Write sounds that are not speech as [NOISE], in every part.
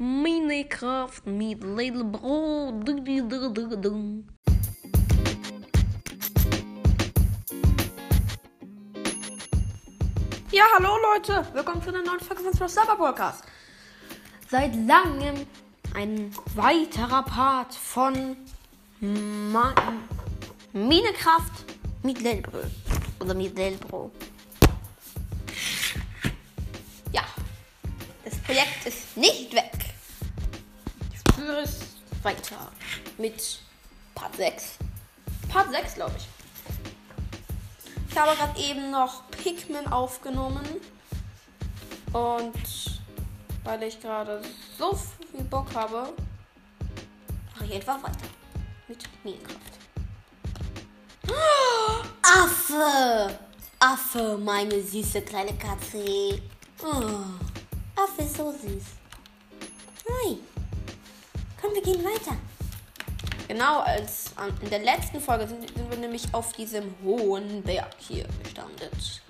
Minecraft mit Little Bro. Ja, hallo Leute, willkommen zu einer neuen Folge von Server Podcast. Seit langem ein weiterer Part von Ma Minecraft mit Lelbro. Oder mit Lelbro. Ja, das Projekt ist nicht weg. Führe es weiter mit Part 6. Part 6, glaube ich. Ich habe gerade eben noch Pikmin aufgenommen. Und weil ich gerade so viel Bock habe, mache ich einfach weiter mit Minecraft. [GASPS] Affe! Affe, meine süße kleine Katze. Oh, Affe ist so süß. Hi. Wir gehen weiter. Genau, als an- in der letzten Folge sind, sind wir nämlich auf diesem hohen Berg hier gestandet.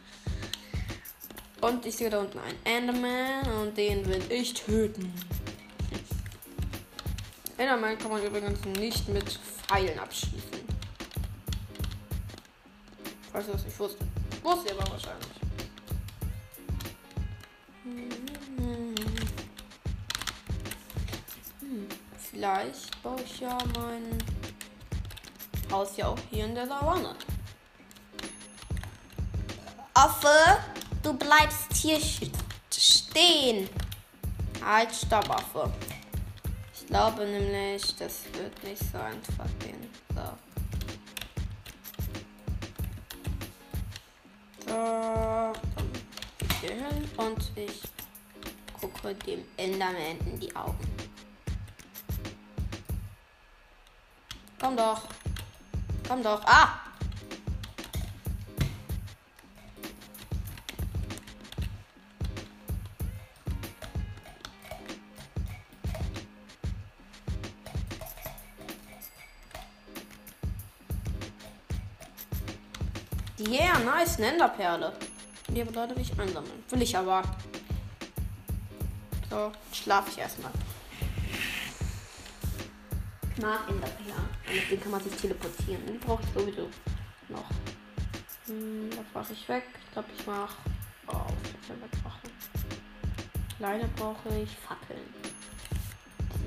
Und ich sehe da unten einen Enderman und den will ich töten. Enderman kann man übrigens nicht mit Pfeilen abschießen. Falls du das nicht wusste. Wusste ihr aber wahrscheinlich. Hm, vielleicht baue ich ja mein Haus ja auch hier in der Savanne. Affe, du bleibst hier stehen. Halt, stopp, Affe. Ich glaube nämlich, das wird nicht so einfach gehen. So. So, dann ich hier hin und ich gucke dem Enderman in die Augen. Komm doch. Komm doch. Ah! Yeah, nice, eine Enderperle. Die aber leider nicht einsammeln. Will ich aber. So, schlafe ich erstmal. Ich mag Enderperlen. Und mit denen kann man sich teleportieren. Die brauche ich sowieso noch. Hm, das mache ich weg. Ich glaube, ich mache. Oh, ich will wegmachen. Kleine brauche ich Fackeln.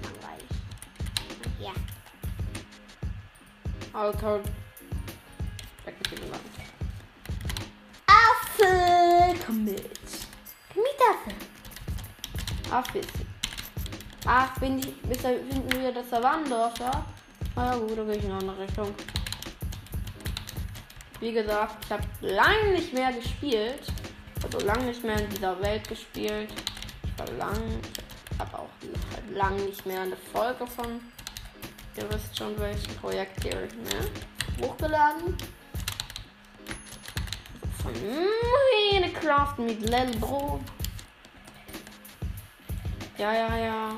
Langweilig. Ja. Alter. Weg mit dem Land. Affe! Komm mit. Komm mit, Affe. Affe ist. Ach, bin die, bis da finden wir das Savannendorf, ja? Na ja, gut, dann gehe ich in eine andere Richtung. Wie gesagt, ich habe lange nicht mehr gespielt. Also lange nicht mehr in dieser Welt gespielt. Ich war lang, ich habe auch halt lang nicht mehr eine Folge von, ihr wisst schon welchen Projekt hier, ne? Hochgeladen. Von Minecraft mit Lel Bro. Ja, ja, ja.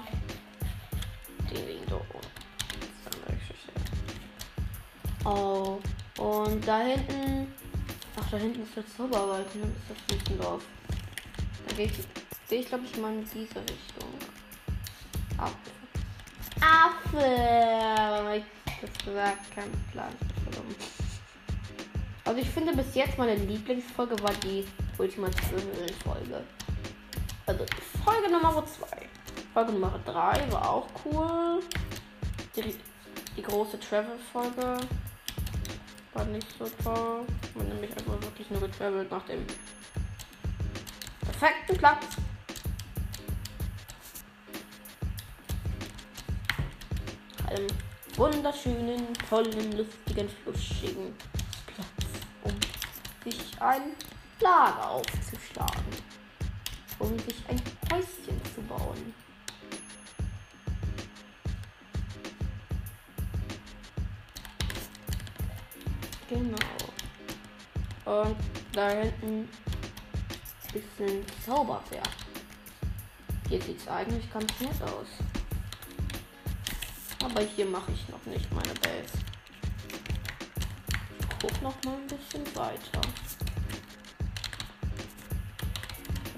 Oh. Und da hinten. Ach, da hinten ist der Zauberwald. Hier ist das Wüstendorf. Da gehe ich, geh ich glaube ich, mal in diese Richtung. Affe. Affe! Ich das gesagt, kein Plan. Also ich finde bis jetzt meine Lieblingsfolge war die ultimative Höhlenfolge. Also Folge Nummer 2. Folge Nummer 3 war auch cool. Die, die große Travel-Folge war nicht so toll. Man nämlich einfach wirklich nur getravelt nach dem perfekten Platz. Einem wunderschönen, tollen, lustigen, fluschigen Platz, um sich ein Lager aufzuschlagen. Um sich ein Genau. Und da hinten ist ein Zauberberg. Hier sieht es eigentlich ganz nett aus. Aber hier mache ich noch nicht meine Base. Ich guck noch mal ein bisschen weiter.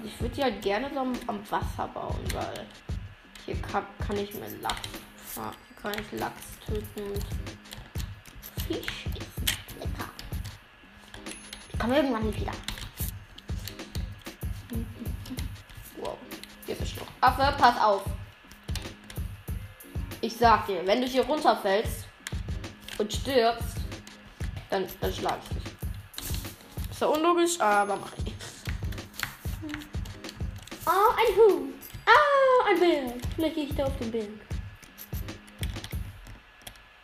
Ich würde halt gerne so am, Wasser bauen, weil Hier kann, kann ich mir Lachs. Ja, hier kann ich Lachs töten und Fisch. Komme irgendwann nicht wieder. Wow, hier ist noch. Affe, pass auf. Ich sag dir, wenn du hier runterfällst und stirbst, dann, dann schlag ich dich. Ist ja unlogisch, aber mach ich. Oh, ein Huhn. Ah, ein Berg. Vielleicht gehe ich da auf den Berg.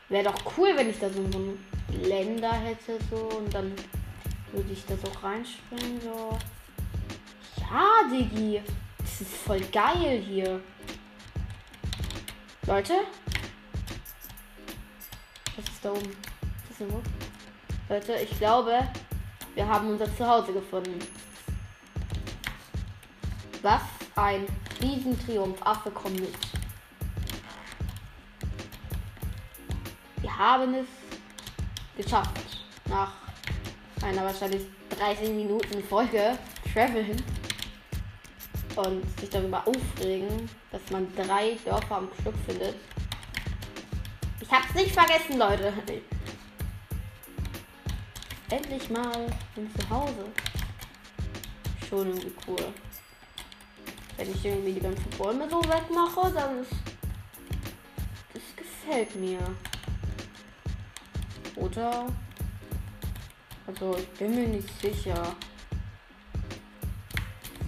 Wäre doch cool, wenn ich da so ein Länder hätte, so, und dann würde ich da so reinspringen, so. Ja, Diggi. Das ist voll geil hier. Leute? Was ist da oben? Das ist ein Leute, ich glaube, wir haben unser Zuhause gefunden. Was ein Riesentriumph. Affe, komm mit. Wir haben es geschafft. Nach einer wahrscheinlich 30 Minuten Folge traveln und sich darüber aufregen, dass man drei Dörfer am Stück findet. Ich hab's nicht vergessen, Leute. Endlich mal ein Zuhause. Schon irgendwie cool. Wenn ich irgendwie die ganzen Bäume so wegmache, dann ist. Das gefällt mir. Oder? Also ich bin mir nicht sicher.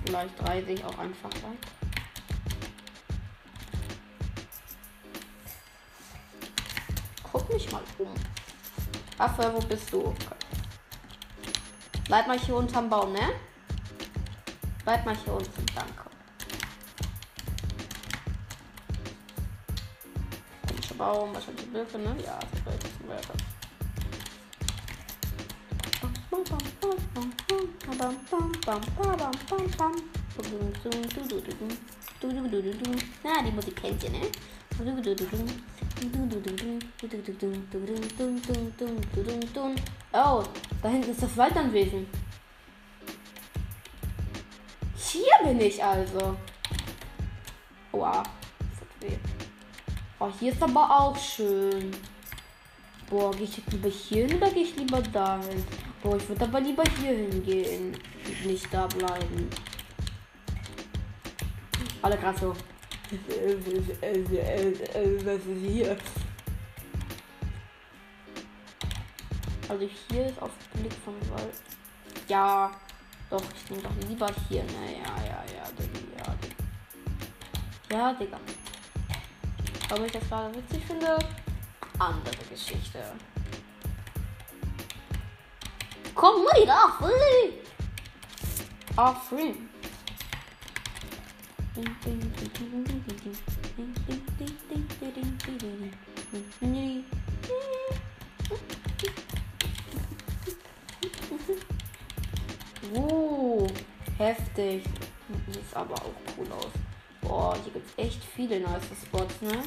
Vielleicht reise ich auch einfach weiter. Guck mich mal um. Affe, wo bist du? Bleib mal hier unterm Baum, ne? Bleib mal hier unten, danke. Komischer Baum, wahrscheinlich Blöcke, ne? Ja, das ist Blöcke. Na, die Musik kennt ihr, ne? Oh, da hinten ist das Waldanwesen. Hier bin ich also. Weh. Oh, hier ist aber auch schön. Boah, gehe ich lieber hier hin oder gehe ich lieber dahin? Boah, ich würde aber lieber hier hingehen. Und nicht da bleiben. Alle gerade so. Was ist hier? Also hier ist auf Blick vom Wald. Ja, doch, ich nehme doch lieber hier. Ne, ja, ja, ja, Digga, ja, Digga. Ja, Digga. Ob ich das gerade witzig finde? Andere Geschichte. Komm mit, Afri! Afri. Uh, heftig. Sieht aber auch cool aus. Boah, hier gibt es echt viele nice Spots, ne?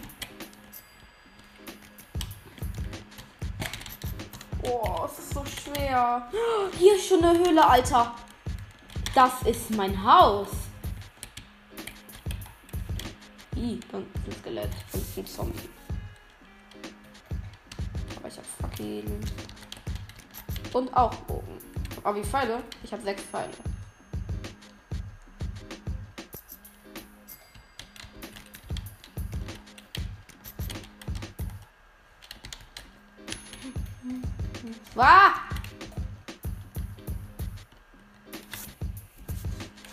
Oh, es ist so schwer. Hier ist schon eine Höhle, Alter. Das ist mein Haus. Ih, da ist ein Skelett und ein Zombie. Aber ich hab fucking. Und auch Bogen. Aber wie Pfeile? Ich habe sechs Pfeile. Wah!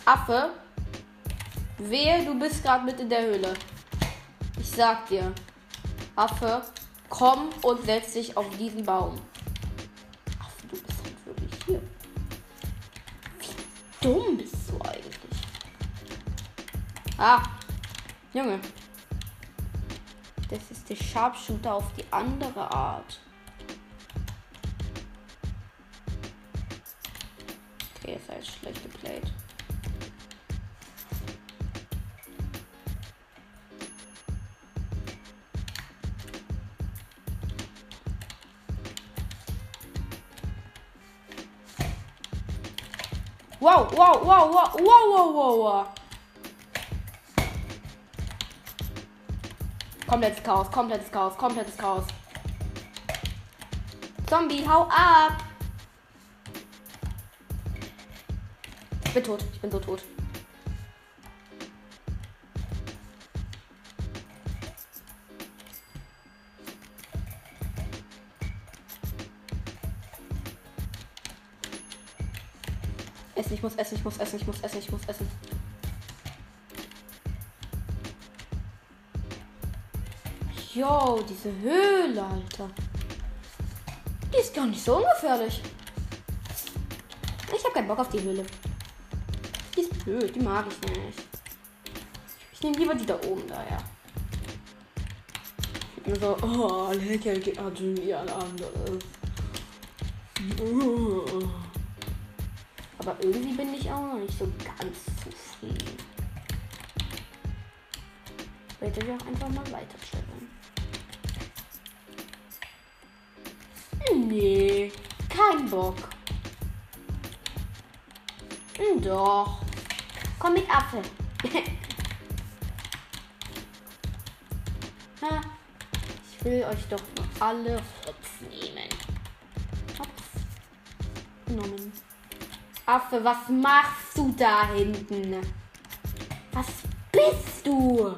Affe. Wehe, du bist gerade mit in der Höhle. Ich sag dir. Affe, komm und setz dich auf diesen Baum. Affe, du bist halt wirklich hier. Wie dumm bist du eigentlich? Ah, Junge. Das ist der Sharpshooter auf die andere Art. Wow, wow, wow, wow, wow, wow, wow, wow. Komplettes Chaos, komplettes Chaos, komplettes Chaos. Zombie, hau ab! Ich bin tot, ich bin so tot. Muss essen, ich muss essen, ich muss essen, ich muss essen. Jo, diese Höhle, Alter. Die ist gar nicht so ungefährlich. Ich habe keinen Bock auf die Höhle. Die ist blöd, die mag ich nicht. Ich nehme lieber die da oben da, ja. So, oh, Arten wie ein anderes. Aber irgendwie bin ich auch noch nicht so ganz zufrieden. Werde ich auch einfach mal weiter chillen. Nee, kein Bock. Hm, Doch. Komm mit Affe. [LAUGHS] Ha, ich will euch doch alle Hops nehmen. Hops. Genommen. Affe, was machst du da hinten? Was bist du?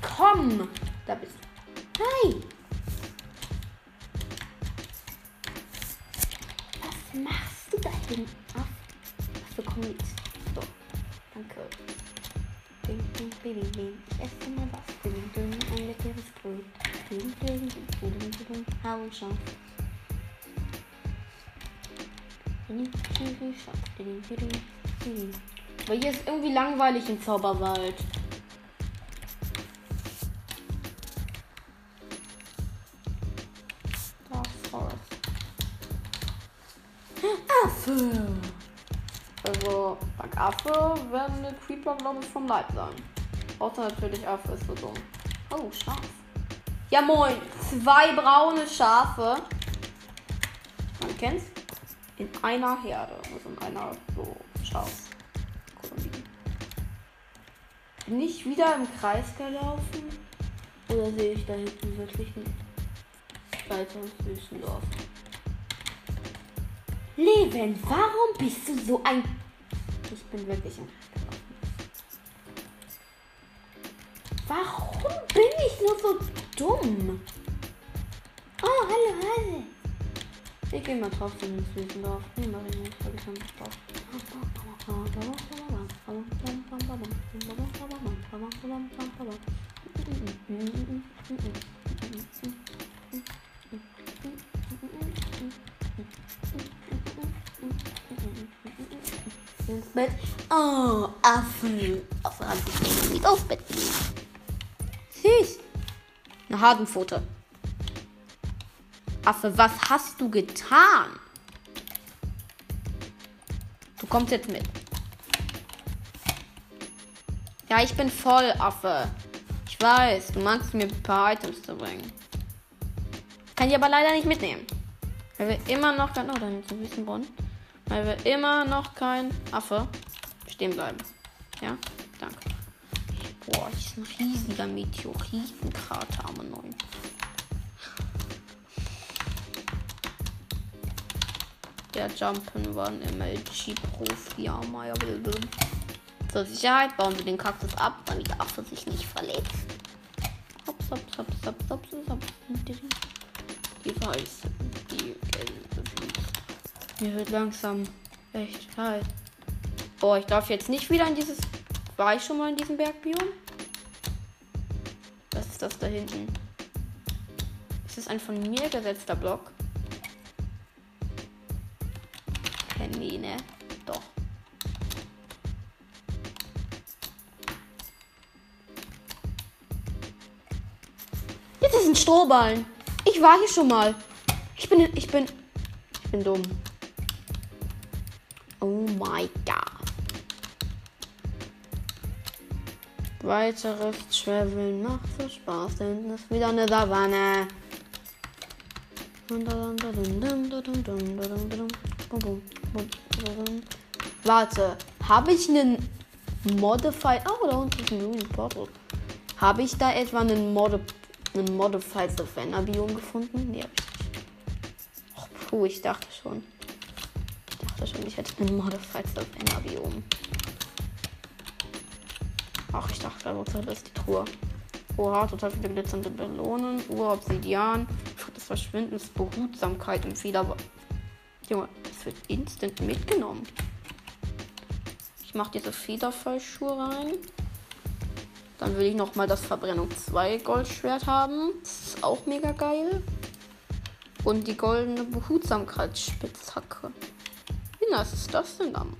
Komm, da bist du. Hi. Was machst du da hinten? Affe. Achso, komm mit. So, danke. Ding, ding, bing, bing. Ich esse mal was. Ding, ding, ein leckeres Brot. Ding, ding, ding. Aber hier ist irgendwie langweilig im Zauberwald. Dark Forest. Affe! Also, bei Affe werden Creeper, glaube ich, vom Leib sein. Außer natürlich Affe ist so dumm. Oh, Schaf. Ja, moin. Zwei braune Schafe. Man kennt's. In einer Herde. Also in einer so Schafkolonie. Bin ich wieder im Kreis gelaufen? Oder sehe ich da hinten wirklich ein weiteres Wüstendorf? Leben, warum bist du so ein... Ich bin wirklich gelaufen. Warum bin ich nur so dumm? Oh, hallo, hallo. Ich gehe mal trotzdem ins Wüstendorf. Nee, mach ich nicht, weil ich habe nicht drauf. Ins Bett. Oh, Affe. Affe hat sich nicht aufs Bett gelegt. Hasenpfote. Affe, was hast du getan? Du kommst jetzt mit. Ja, ich bin voll, Affe. Ich weiß, du magst mir ein paar Items zu bringen. Kann ich aber leider nicht mitnehmen. Weil wir immer noch kein. Oh, dann ist ein Wüstenbrunnen. Weil wir immer noch kein Affe stehen bleiben. Ja, danke. Boah, das ist ein riesiger Meteoritenkrater am 9. Der Jump'n'Run MLG Profi, ja, Maya Zur Sicherheit bauen wir den Kaktus ab, damit der Affe sich nicht verletzt. Hops, hops, hops, hops, hops, hops. Die weiße, die. Mir wird langsam echt kalt. Boah, ich darf jetzt nicht wieder in dieses. War ich schon mal in diesem Bergbiom? Was ist das da hinten? Ist das ein von mir gesetzter Block? Hä, nee, ne? Doch. Jetzt ist ein Strohballen. Ich war hier schon mal. Ich bin, ich bin, ich bin dumm. Oh my god. Weiteres Traveln macht so Spaß, denn es ist wieder eine Savanne. Warte, Habe ich einen Modified. Oh, da unten ist ein Ruin Portal. Habe ich da etwa einen, Modi einen Modified Savannah Biom gefunden? Nee, hab ich nicht. Oh, puh, ich dachte schon. Ich dachte schon, ich hätte einen Modified Savannah Biom. Ach, ich dachte gerade, das ist die Truhe. Oha, total viele glitzernde Belohnen. Ur-Obsidian. Schritt des Verschwindens, Behutsamkeit und Fehler. Junge, das wird instant mitgenommen. Ich mache diese Federfallschuhe rein. Dann will ich noch mal das Verbrennung 2 Goldschwert haben. Das ist auch mega geil. Und die goldene Behutsamkeitsspitzhacke. Wie nice ist das denn dann?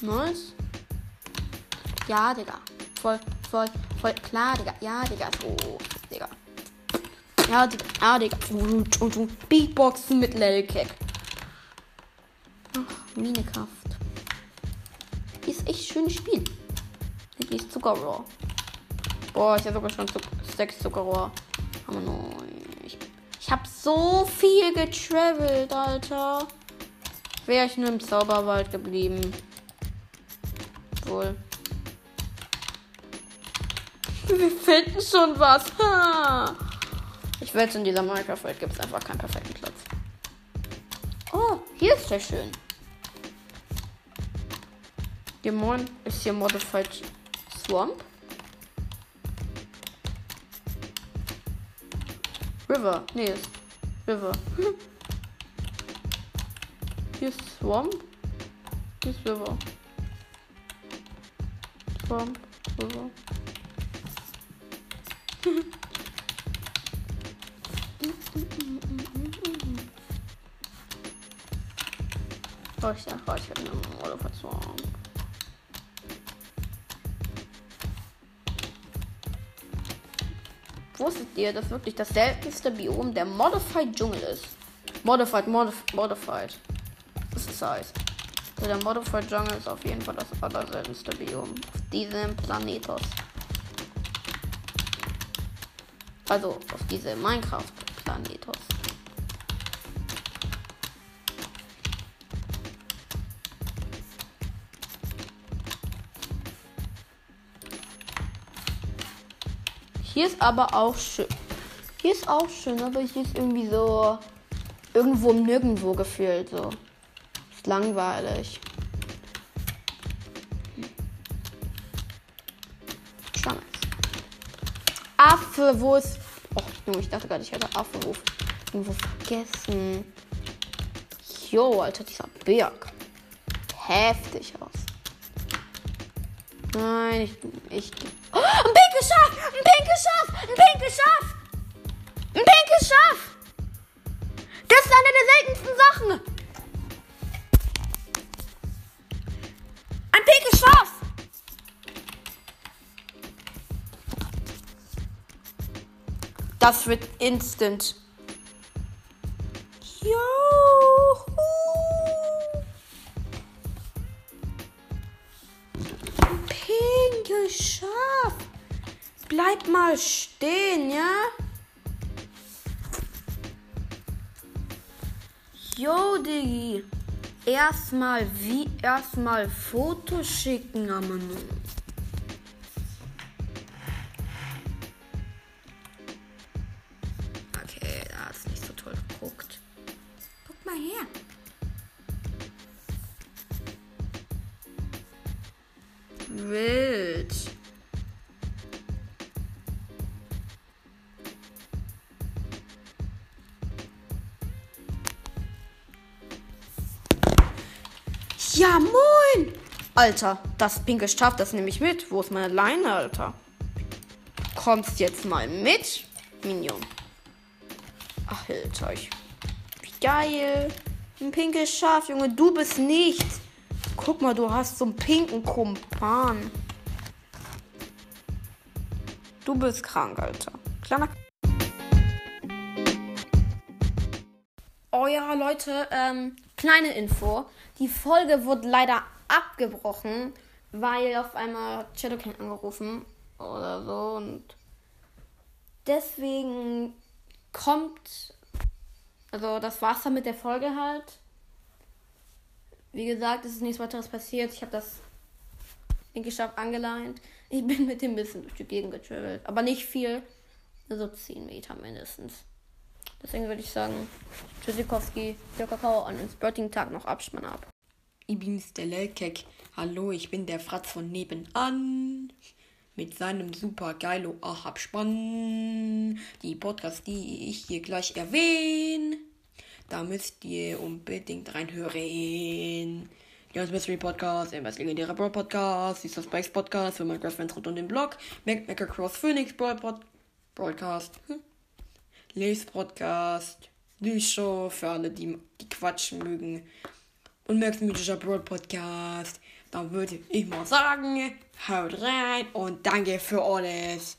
Nice. Ja, Digga. Voll, voll, voll klar, Digga. Ja, Digga. So, Digga. Ja, Digga. Ja, Digga. Beatboxen mit Lelkek. Ach, Minekraft. Ist echt schönes Spiel. Die ist Zuckerrohr. Boah, ist ja sogar schon sechs Zuckerrohr. Aber neun. Ich, ich hab so viel getravelt, Alter. Wäre ich nur im Zauberwald geblieben. Wohl. [LAUGHS] Wir finden schon was. Ha. Ich wette, in dieser Minecraft-Welt gibt es einfach keinen perfekten Platz. Oh, hier ist der schön. Dämon ist hier Modified Swamp. River. Nee, ist River. [LAUGHS] Hier ist Swamp. Hier ist River. Swamp, River. [LAUGHS] Oh, ich dachte, ich hätte eine Rolle verzogen. Wusstet ihr, dass wirklich das seltenste Biom der Modified Dschungel ist? Modified, modif Modified. Heißt. Also der Modified Jungle ist auf jeden Fall das allerseltenste Biom auf diesem Planetos. Also auf diesem Minecraft-Planetos. Hier ist aber auch schön. Hier ist auch schön, aber hier ist irgendwie so irgendwo nirgendwo gefühlt so. Langweilig. Schwanger. Affe, wo ist. Oh, Junge, ich dachte gerade, ich hätte Affe irgendwo vergessen. Jo, Alter, dieser Berg. Heftig aus. Nein, ich. ich oh, ein pinkes Schaf! Ein pinkes Schaf! Ein pinkes Schaf! Ein pinkes Schaf! Das ist eine der seltensten Sachen! Pinkes Schaf! Das wird instant. Juhu! Pinkes Schaf! Bleib mal stehen, ja? Jo, Diggi. Erstmal wie erstmal Fotos schicken, Amano. Okay, da hat es nicht so toll geguckt. Guck mal her. Alter, das pinke Schaf, das nehme ich mit. Wo ist meine Leine, Alter? Kommst jetzt mal mit, Minion. Ach, Alter, ich. Wie geil. Ein pinkes Schaf, Junge, du bist nicht. Guck mal, du hast so einen pinken Kumpan. Du bist krank, Alter. Kleiner. Oh ja, Leute, ähm, kleine Info. Die Folge wurde leider abgebrochen, weil auf einmal Shadowking angerufen oder so und deswegen kommt Also das war's dann mit der Folge halt. Wie gesagt, es ist nichts weiteres passiert. Ich habe das geschafft angeleint. Ich bin mit dem bisschen durch die Gegend getravelt. Aber nicht viel. So 10 Meter mindestens. Deswegen würde ich sagen, Tschüssikowski, der Kakao an den Spörting-Tag noch Abspann ab. Ich bin's der Lelkek. Hallo, ich bin der Fratz von nebenan. Mit seinem super geilo Abspann. Die Podcasts, die ich hier gleich erwähne. Da müsst ihr unbedingt reinhören. Jones Mystery Podcast, MS Legendäre Brawl Podcast, Sister Spikes Podcast für Minecraft Fans rund um den Blog, Mac Cross Phoenix Brawl Pod Broadcast, hm? Podcast, die Show für alle, die, die quatschen mögen und Max Mythischer Brawl Podcast. Dann würde ich mal sagen, haut rein und danke für alles.